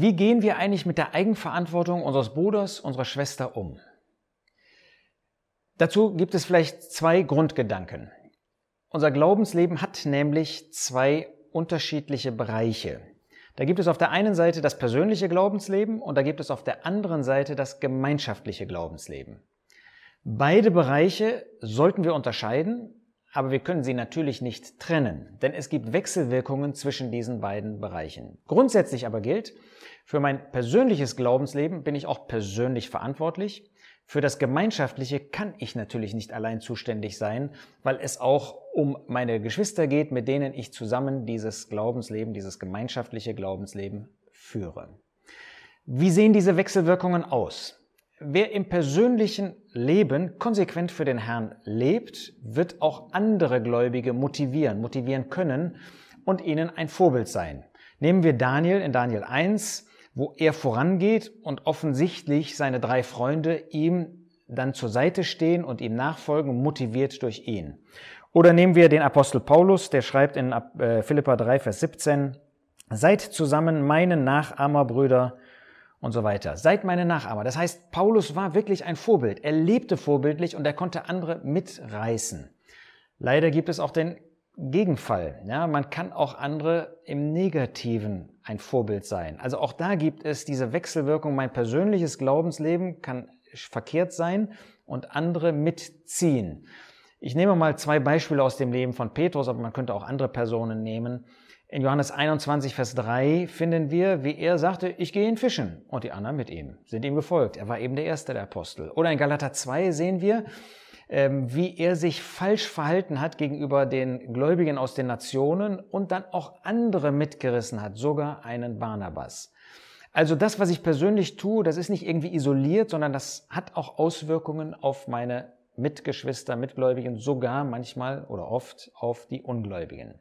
Wie gehen wir eigentlich mit der Eigenverantwortung unseres Bruders, unserer Schwester um? Dazu gibt es vielleicht zwei Grundgedanken. Unser Glaubensleben hat nämlich zwei unterschiedliche Bereiche. Da gibt es auf der einen Seite das persönliche Glaubensleben und da gibt es auf der anderen Seite das gemeinschaftliche Glaubensleben. Beide Bereiche sollten wir unterscheiden, aber wir können sie natürlich nicht trennen, denn es gibt Wechselwirkungen zwischen diesen beiden Bereichen. Grundsätzlich aber gilt, für mein persönliches Glaubensleben bin ich auch persönlich verantwortlich. Für das Gemeinschaftliche kann ich natürlich nicht allein zuständig sein, weil es auch um meine Geschwister geht, mit denen ich zusammen dieses Glaubensleben, dieses gemeinschaftliche Glaubensleben führe. Wie sehen diese Wechselwirkungen aus? Wer im persönlichen Leben konsequent für den Herrn lebt, wird auch andere Gläubige motivieren, motivieren können und ihnen ein Vorbild sein. Nehmen wir Daniel in Daniel 1, wo er vorangeht und offensichtlich seine drei Freunde ihm dann zur Seite stehen und ihm nachfolgen, motiviert durch ihn. Oder nehmen wir den Apostel Paulus, der schreibt in äh, Philippa 3, Vers 17, Seid zusammen meine Nachahmerbrüder und so weiter. Seid meine Nachahmer. Das heißt, Paulus war wirklich ein Vorbild. Er lebte vorbildlich und er konnte andere mitreißen. Leider gibt es auch den Gegenfall. Ja, man kann auch andere im Negativen ein Vorbild sein. Also auch da gibt es diese Wechselwirkung. Mein persönliches Glaubensleben kann verkehrt sein und andere mitziehen. Ich nehme mal zwei Beispiele aus dem Leben von Petrus, aber man könnte auch andere Personen nehmen. In Johannes 21, Vers 3 finden wir, wie er sagte, ich gehe in Fischen und die anderen mit ihm, sind ihm gefolgt. Er war eben der erste der Apostel. Oder in Galater 2 sehen wir, ähm, wie er sich falsch verhalten hat gegenüber den Gläubigen aus den Nationen und dann auch andere mitgerissen hat, sogar einen Barnabas. Also das, was ich persönlich tue, das ist nicht irgendwie isoliert, sondern das hat auch Auswirkungen auf meine Mitgeschwister, Mitgläubigen, sogar manchmal oder oft auf die Ungläubigen.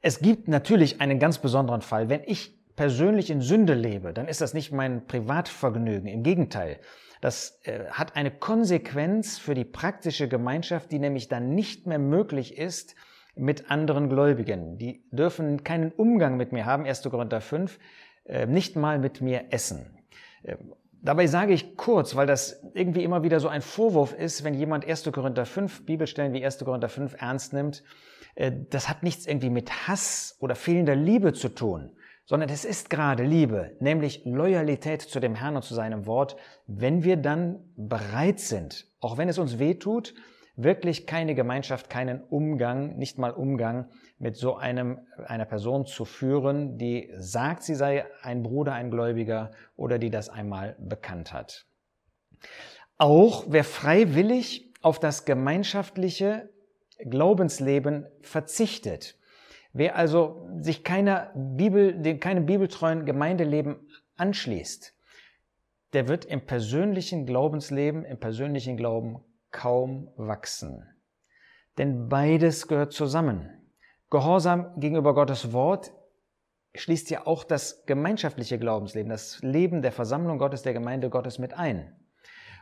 Es gibt natürlich einen ganz besonderen Fall. Wenn ich persönlich in Sünde lebe, dann ist das nicht mein Privatvergnügen. Im Gegenteil, das äh, hat eine Konsequenz für die praktische Gemeinschaft, die nämlich dann nicht mehr möglich ist mit anderen Gläubigen. Die dürfen keinen Umgang mit mir haben, 1. Korinther 5, äh, nicht mal mit mir essen. Äh, dabei sage ich kurz, weil das irgendwie immer wieder so ein Vorwurf ist, wenn jemand 1. Korinther 5, Bibelstellen wie 1. Korinther 5 ernst nimmt, äh, das hat nichts irgendwie mit Hass oder fehlender Liebe zu tun, sondern es ist gerade Liebe, nämlich Loyalität zu dem Herrn und zu seinem Wort, wenn wir dann bereit sind, auch wenn es uns weh tut, wirklich keine Gemeinschaft, keinen Umgang, nicht mal Umgang mit so einem, einer Person zu führen, die sagt, sie sei ein Bruder, ein Gläubiger oder die das einmal bekannt hat. Auch wer freiwillig auf das gemeinschaftliche Glaubensleben verzichtet. Wer also sich keiner Bibel, keinem bibeltreuen Gemeindeleben anschließt, der wird im persönlichen Glaubensleben, im persönlichen Glauben kaum wachsen. Denn beides gehört zusammen. Gehorsam gegenüber Gottes Wort schließt ja auch das gemeinschaftliche Glaubensleben, das Leben der Versammlung Gottes, der Gemeinde Gottes mit ein.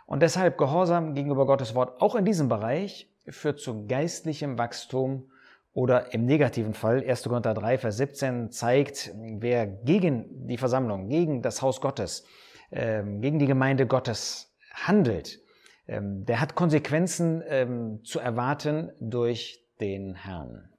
Und deshalb Gehorsam gegenüber Gottes Wort auch in diesem Bereich führt zu geistlichem Wachstum oder im negativen Fall, 1. Korinther 3, Vers 17 zeigt, wer gegen die Versammlung, gegen das Haus Gottes, ähm, gegen die Gemeinde Gottes handelt, ähm, der hat Konsequenzen ähm, zu erwarten durch den Herrn.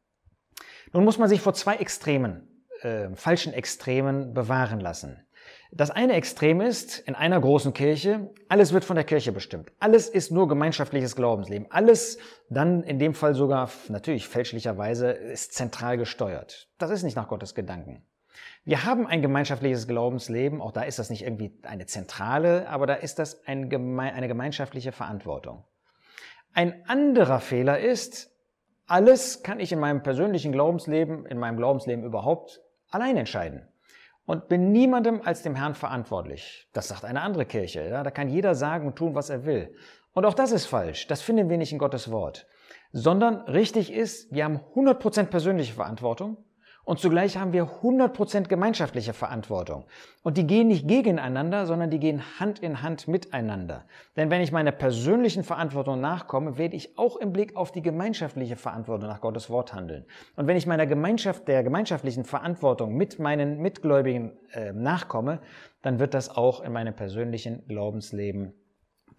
Nun muss man sich vor zwei Extremen, äh, falschen Extremen bewahren lassen. Das eine Extrem ist, in einer großen Kirche, alles wird von der Kirche bestimmt. Alles ist nur gemeinschaftliches Glaubensleben. Alles dann in dem Fall sogar natürlich fälschlicherweise ist zentral gesteuert. Das ist nicht nach Gottes Gedanken. Wir haben ein gemeinschaftliches Glaubensleben, auch da ist das nicht irgendwie eine zentrale, aber da ist das eine gemeinschaftliche Verantwortung. Ein anderer Fehler ist, alles kann ich in meinem persönlichen Glaubensleben, in meinem Glaubensleben überhaupt allein entscheiden und bin niemandem als dem Herrn verantwortlich. Das sagt eine andere Kirche. Ja? Da kann jeder sagen und tun, was er will. Und auch das ist falsch. Das finden wir nicht in Gottes Wort. Sondern richtig ist, wir haben 100% persönliche Verantwortung Und zugleich haben wir 100% gemeinschaftliche Verantwortung. Und die gehen nicht gegeneinander, sondern die gehen Hand in Hand miteinander. Denn wenn ich meiner persönlichen Verantwortung nachkomme, werde ich auch im Blick auf die gemeinschaftliche Verantwortung nach Gottes Wort handeln. Und wenn ich meiner Gemeinschaft, der gemeinschaftlichen Verantwortung mit meinen Mitgläubigen äh, nachkomme, dann wird das auch in meinem persönlichen Glaubensleben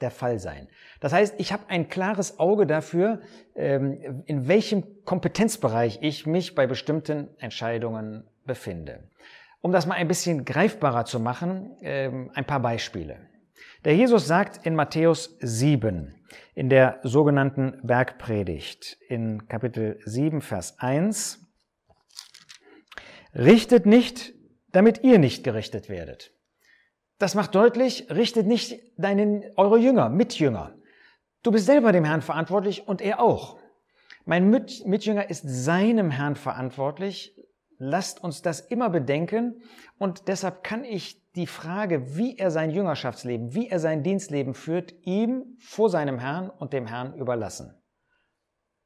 der Fall sein. Das heißt, ich habe ein klares Auge dafür, ähm, in welchem Kompetenzbereich ich mich bei bestimmten Entscheidungen befinde. Um das mal ein bisschen greifbarer zu machen, ähm, ein paar Beispiele. Der Jesus sagt in Matthäus 7, in der sogenannten Bergpredigt, in Kapitel 7, Vers 1, Richtet nicht, damit ihr nicht gerichtet werdet. Das macht deutlich, richtet nicht deinen, eure Jünger, Mitjünger. Du bist selber dem Herrn verantwortlich und er auch. Mein Mitjünger ist seinem Herrn verantwortlich. Lasst uns das immer bedenken und deshalb kann ich die Frage, wie er sein Jüngerschaftsleben, wie er sein Dienstleben führt, ihm vor seinem Herrn und dem Herrn überlassen.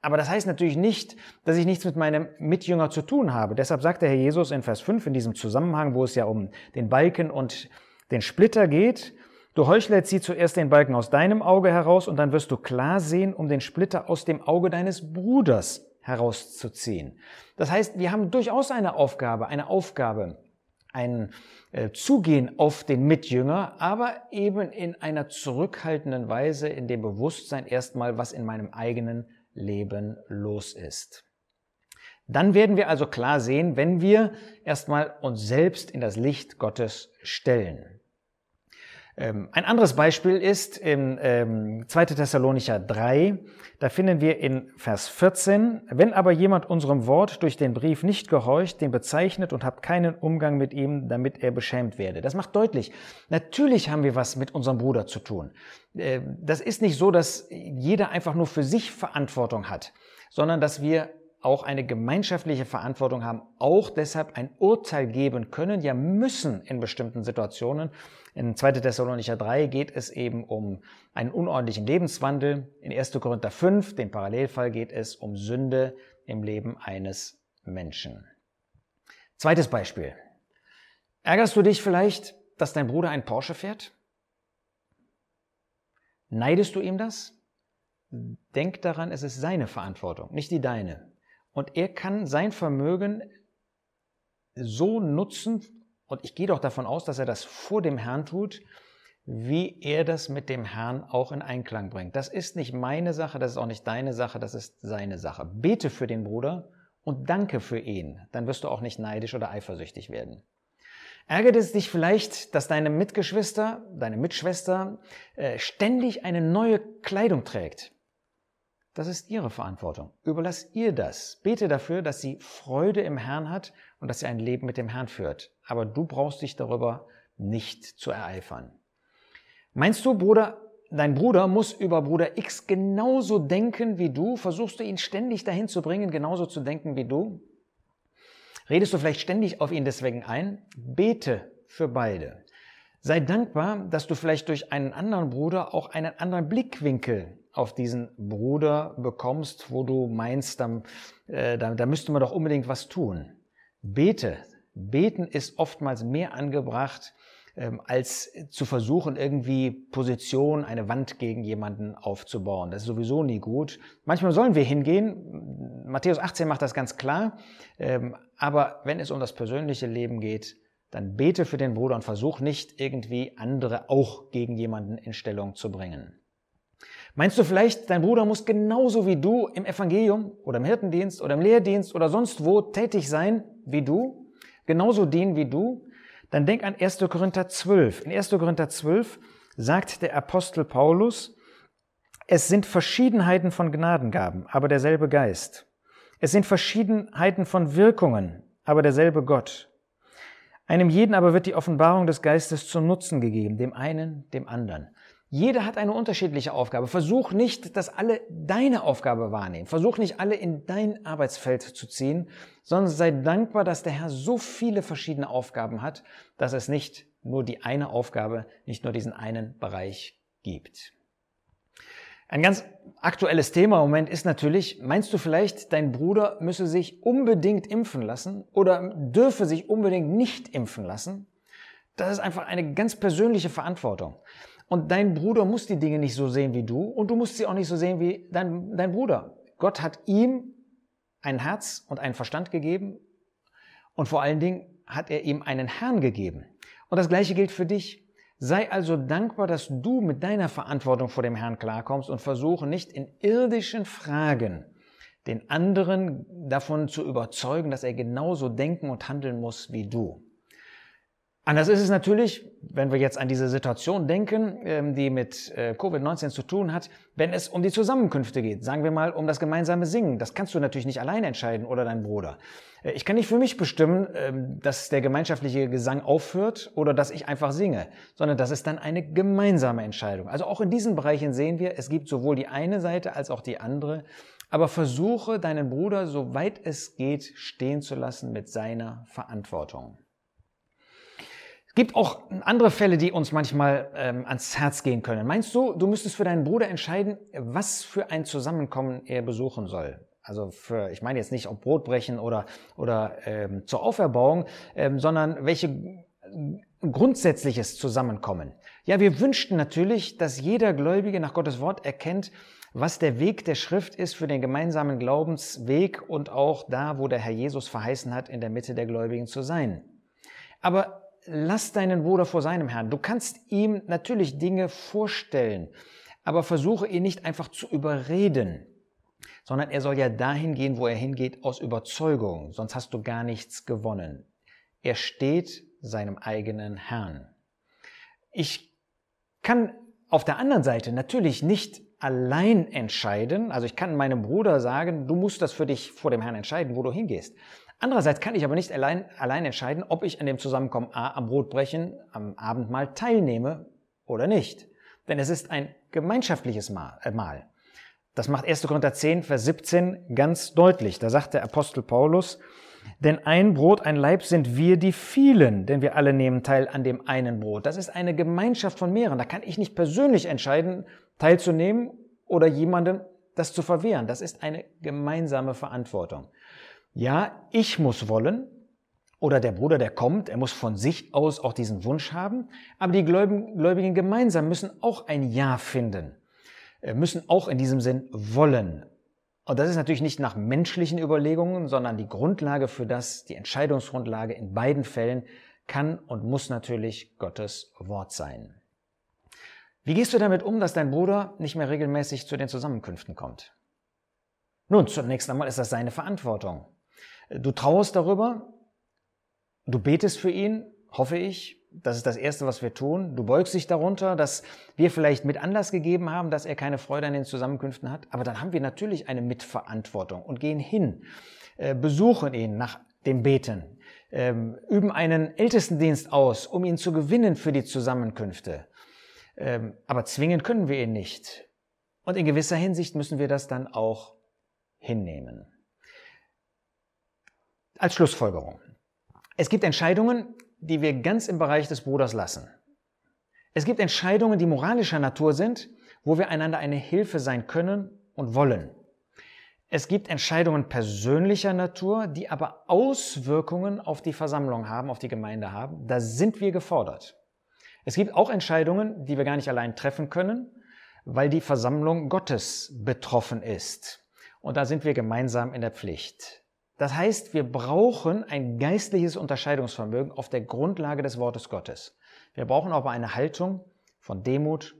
Aber das heißt natürlich nicht, dass ich nichts mit meinem Mitjünger zu tun habe. Deshalb sagt der Herr Jesus in Vers 5 in diesem Zusammenhang, wo es ja um den Balken und den Splitter geht, du Heuchler, zieh zuerst den Balken aus deinem Auge heraus und dann wirst du klar sehen, um den Splitter aus dem Auge deines Bruders herauszuziehen. Das heißt, wir haben durchaus eine Aufgabe, eine Aufgabe, ein äh, Zugehen auf den Mitjünger, aber eben in einer zurückhaltenden Weise, in dem Bewusstsein erstmal, was in meinem eigenen Leben los ist. Dann werden wir also klar sehen, wenn wir erstmal uns selbst in das Licht Gottes stellen. Ähm, ein anderes Beispiel ist in 2. Ähm, Thessalonicher 3, da finden wir in Vers 14, wenn aber jemand unserem Wort durch den Brief nicht gehorcht, den bezeichnet und habt keinen Umgang mit ihm, damit er beschämt werde. Das macht deutlich, natürlich haben wir was mit unserem Bruder zu tun. Ähm, das ist nicht so, dass jeder einfach nur für sich Verantwortung hat, sondern dass wir auch eine gemeinschaftliche Verantwortung haben, auch deshalb ein Urteil geben können, ja müssen in bestimmten Situationen. In 2. Thessalonicher 3 geht es eben um einen unordentlichen Lebenswandel. In 1. Korinther 5, dem Parallelfall, geht es um Sünde im Leben eines Menschen. Zweites Beispiel. Ärgerst du dich vielleicht, dass dein Bruder ein Porsche fährt? Neidest du ihm das? Denk daran, es ist seine Verantwortung, nicht die deine. Und er kann sein Vermögen so nutzen, und ich gehe doch davon aus, dass er das vor dem Herrn tut, wie er das mit dem Herrn auch in Einklang bringt. Das ist nicht meine Sache, das ist auch nicht deine Sache, das ist seine Sache. Bete für den Bruder und danke für ihn, dann wirst du auch nicht neidisch oder eifersüchtig werden. Ärgert es dich vielleicht, dass deine Mitgeschwister, deine Mitschwester äh, ständig eine neue Kleidung trägt? Das ist ihre Verantwortung. Überlass ihr das. Bete dafür, dass sie Freude im Herrn hat und dass sie ein Leben mit dem Herrn führt. Aber du brauchst dich darüber nicht zu ereifern. Meinst du, Bruder, dein Bruder muss über Bruder X genauso denken wie du? Versuchst du ihn ständig dahin zu bringen, genauso zu denken wie du? Redest du vielleicht ständig auf ihn deswegen ein? Bete für beide. Sei dankbar, dass du vielleicht durch einen anderen Bruder auch einen anderen Blickwinkel auf diesen Bruder bekommst, wo du meinst, dann, äh, da, da müsste man doch unbedingt was tun. Bete. Beten ist oftmals mehr angebracht, ähm, als zu versuchen, irgendwie Position, eine Wand gegen jemanden aufzubauen. Das ist sowieso nie gut. Manchmal sollen wir hingehen. Matthäus 18 macht das ganz klar. Ähm, aber wenn es um das persönliche Leben geht, dann bete für den Bruder und versuch nicht irgendwie andere auch gegen jemanden in Stellung zu bringen. Meinst du vielleicht, dein Bruder muss genauso wie du im Evangelium oder im Hirtendienst oder im Lehrdienst oder sonst wo tätig sein wie du? Genauso dienen wie du? Dann denk an 1. Korinther 12. In 1. Korinther 12 sagt der Apostel Paulus, es sind Verschiedenheiten von Gnadengaben, aber derselbe Geist. Es sind Verschiedenheiten von Wirkungen, aber derselbe Gott. Einem jeden aber wird die Offenbarung des Geistes zum Nutzen gegeben, dem einen, dem anderen. Jeder hat eine unterschiedliche Aufgabe. Versuch nicht, dass alle deine Aufgabe wahrnehmen. Versuch nicht alle in dein Arbeitsfeld zu ziehen, sondern sei dankbar, dass der Herr so viele verschiedene Aufgaben hat, dass es nicht nur die eine Aufgabe, nicht nur diesen einen Bereich gibt. Ein ganz aktuelles Thema im Moment ist natürlich, meinst du vielleicht, dein Bruder müsse sich unbedingt impfen lassen oder dürfe sich unbedingt nicht impfen lassen? Das ist einfach eine ganz persönliche Verantwortung. Und dein Bruder muss die Dinge nicht so sehen wie du und du musst sie auch nicht so sehen wie dein, dein Bruder. Gott hat ihm ein Herz und einen Verstand gegeben und vor allen Dingen hat er ihm einen Herrn gegeben. Und das Gleiche gilt für dich. Sei also dankbar, dass du mit deiner Verantwortung vor dem Herrn klarkommst und versuche nicht in irdischen Fragen den anderen davon zu überzeugen, dass er genauso denken und handeln muss wie du. Anders ist es natürlich, wenn wir jetzt an diese Situation denken, ähm, die mit äh, Covid-19 zu tun hat, wenn es um die Zusammenkünfte geht. Sagen wir mal um das gemeinsame Singen. Das kannst du natürlich nicht allein entscheiden oder dein Bruder. Äh, ich kann nicht für mich bestimmen, ähm, dass der gemeinschaftliche Gesang aufhört oder dass ich einfach singe, sondern das ist dann eine gemeinsame Entscheidung. Also auch in diesen Bereichen sehen wir, es gibt sowohl die eine Seite als auch die andere. Aber versuche deinen Bruder, soweit es geht, stehen zu lassen mit seiner Verantwortung. Gibt auch andere Fälle, die uns manchmal ähm, ans Herz gehen können. Meinst du, du müsstest für deinen Bruder entscheiden, was für ein Zusammenkommen er besuchen soll? Also für, ich meine jetzt nicht ob Brotbrechen oder, oder ähm, zur Auferbauung, ähm, sondern welche grundsätzliches Zusammenkommen. Ja, wir wünschten natürlich, dass jeder Gläubige nach Gottes Wort erkennt, was der Weg der Schrift ist für den gemeinsamen Glaubensweg und auch da, wo der Herr Jesus verheißen hat, in der Mitte der Gläubigen zu sein. Aber lass deinen Bruder vor seinem Herrn. Du kannst ihm natürlich Dinge vorstellen, aber versuche ihn nicht einfach zu überreden, sondern er soll ja dahin gehen, wo er hingeht, aus Überzeugung, sonst hast du gar nichts gewonnen. Er steht seinem eigenen Herrn. Ich kann auf der anderen Seite natürlich nicht allein entscheiden. Also ich kann meinem Bruder sagen, du musst das für dich vor dem Herrn entscheiden, wo du hingehst. Andererseits kann ich aber nicht allein, allein entscheiden, ob ich an dem Zusammenkommen A am Brotbrechen, am Abendmahl teilnehme oder nicht. Denn es ist ein gemeinschaftliches äh, Mahl. Das macht 1. Korinther 10, Vers 17 ganz deutlich. Da sagt der Apostel Paulus, denn ein Brot, ein Leib sind wir die vielen, denn wir alle nehmen teil an dem einen Brot. Das ist eine Gemeinschaft von mehreren. Da kann ich nicht persönlich entscheiden, teilzunehmen oder jemandem das zu verwehren. Das ist eine gemeinsame Verantwortung. Ja, ich muss wollen, oder der Bruder, der kommt, er muss von sich aus auch diesen Wunsch haben, aber die Gläubigen gemeinsam müssen auch ein Ja finden, äh, müssen auch in diesem Sinn wollen. Und das ist natürlich nicht nach menschlichen Überlegungen, sondern die Grundlage für das, die Entscheidungsgrundlage in beiden Fällen kann und muss natürlich Gottes Wort sein. Wie gehst du damit um, dass dein Bruder nicht mehr regelmäßig zu den Zusammenkünften kommt? Nun, zunächst einmal ist das seine Verantwortung. Du trauerst darüber, du betest für ihn, hoffe ich. Das ist das Erste, was wir tun. Du beugst dich darunter, dass wir vielleicht mit Anlass gegeben haben, dass er keine Freude an den Zusammenkünften hat. Aber dann haben wir natürlich eine Mitverantwortung und gehen hin, äh, besuchen ihn nach dem Beten, ähm, üben einen Ältestendienst aus, um ihn zu gewinnen für die Zusammenkünfte. Ähm, aber zwingen können wir ihn nicht. Und in gewisser Hinsicht müssen wir das dann auch hinnehmen. Als Schlussfolgerung. Es gibt Entscheidungen, die wir ganz im Bereich des Bruders lassen. Es gibt Entscheidungen, die moralischer Natur sind, wo wir einander eine Hilfe sein können und wollen. Es gibt Entscheidungen persönlicher Natur, die aber Auswirkungen auf die Versammlung haben, auf die Gemeinde haben. Da sind wir gefordert. Es gibt auch Entscheidungen, die wir gar nicht allein treffen können, weil die Versammlung Gottes betroffen ist. Und da sind wir gemeinsam in der Pflicht. Das heißt, wir brauchen ein geistliches Unterscheidungsvermögen auf der Grundlage des Wortes Gottes. Wir brauchen aber eine Haltung von Demut,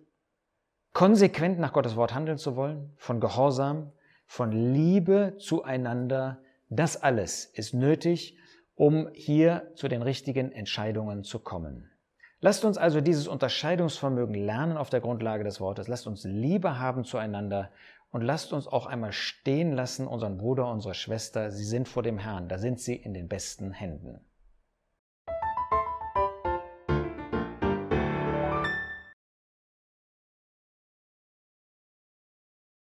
konsequent nach Gottes Wort handeln zu wollen, von Gehorsam, von Liebe zueinander. Das alles ist nötig, um hier zu den richtigen Entscheidungen zu kommen. Lasst uns also dieses Unterscheidungsvermögen lernen auf der Grundlage des Wortes. Lasst uns Liebe haben zueinander und lasst uns auch einmal stehen lassen, unseren Bruder, unsere Schwester, sie sind vor dem Herrn, da sind sie in den besten Händen.